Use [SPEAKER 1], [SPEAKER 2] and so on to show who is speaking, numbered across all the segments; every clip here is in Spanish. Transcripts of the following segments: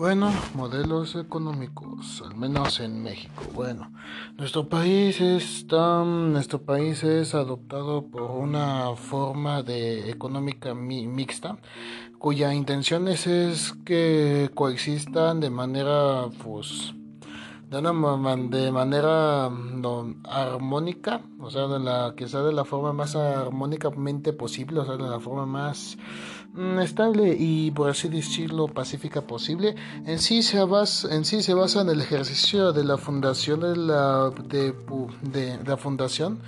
[SPEAKER 1] Bueno, modelos económicos, al menos en México. Bueno, nuestro país está, nuestro país es adoptado por una forma de económica mixta, cuya intención es, es que coexistan de manera, pues, de, una, de manera no, armónica, o sea, de la sea de la forma más armónicamente posible, o sea, de la forma más mm, estable y por así decirlo pacífica posible. En sí se basa en sí se basa en el ejercicio de la fundación de la de la fundación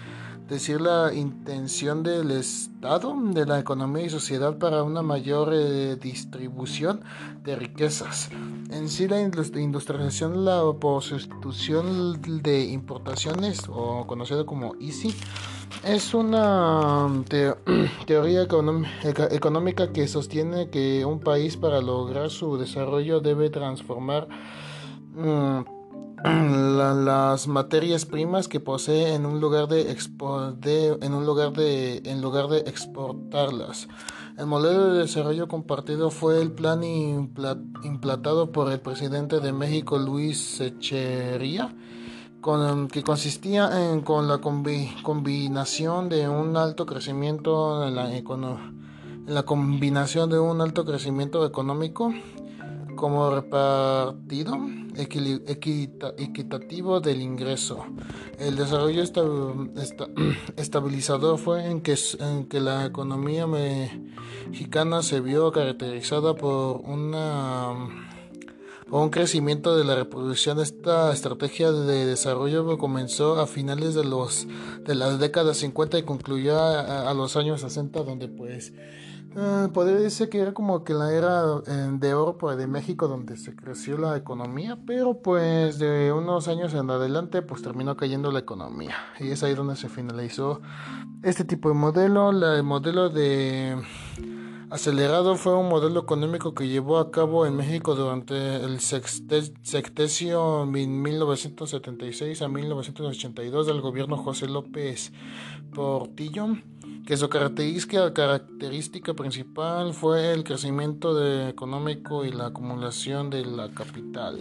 [SPEAKER 1] decir la intención del Estado, de la economía y sociedad para una mayor eh, distribución de riquezas. En sí la industrialización, la sustitución de importaciones, o conocida como ICI, es una teoría económica que sostiene que un país para lograr su desarrollo debe transformar mm, las materias primas que posee en un lugar de, en un lugar de en lugar de exportarlas. El modelo de desarrollo compartido fue el plan implantado por el presidente de México Luis Echería con, que consistía en con la combinación de un alto crecimiento en la, en la combinación de un alto crecimiento económico como repartido equitativo del ingreso. El desarrollo estabilizador fue en que, en que la economía mexicana se vio caracterizada por una un crecimiento de la reproducción. Esta estrategia de desarrollo comenzó a finales de los de las décadas 50 y concluyó a, los años 60 donde pues eh, podría decir que era como que la era eh, de oro de México donde se creció la economía, pero pues de unos años en adelante pues terminó cayendo la economía y es ahí donde se finalizó este tipo de modelo. el modelo de acelerado fue un modelo económico que llevó a cabo en México durante el sextecio 1976 a 1982 del gobierno José López Portillo que su característica, característica principal fue el crecimiento económico y la acumulación de la capital.